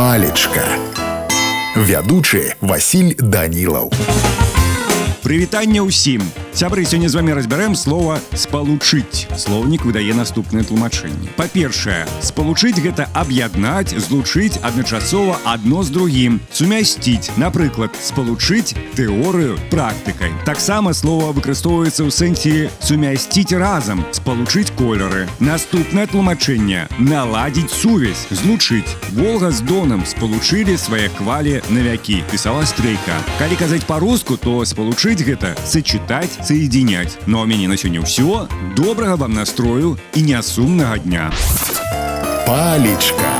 палечка вядучы Васіль данілаў Прывітанне ўсім. Сябры сёння з вами разбярэм слова спалучыць. Слоўнік выдае наступнае тлумачэнне. Па-першае, спалучыць гэта аб'яднаць, злучыць адначасова адно з другім, сумясціць, напрыклад, спалучыць тэорыю практыкай. Таксама слова выкарыстоўваецца ў сэнсе сумясціць разам, спалучыць колеры. Наступнае тлумачэнне наладзіць сувязь, злучыць. Волга з Донам спалучылі свае квалі на вякі, пісала стрейка. Калі казаць па-руску, то спалучыць гэта сачытаць, соединять. Ну а у мяне на сёння ўсё. Добрага вам настрою і нясумнага дня. палечка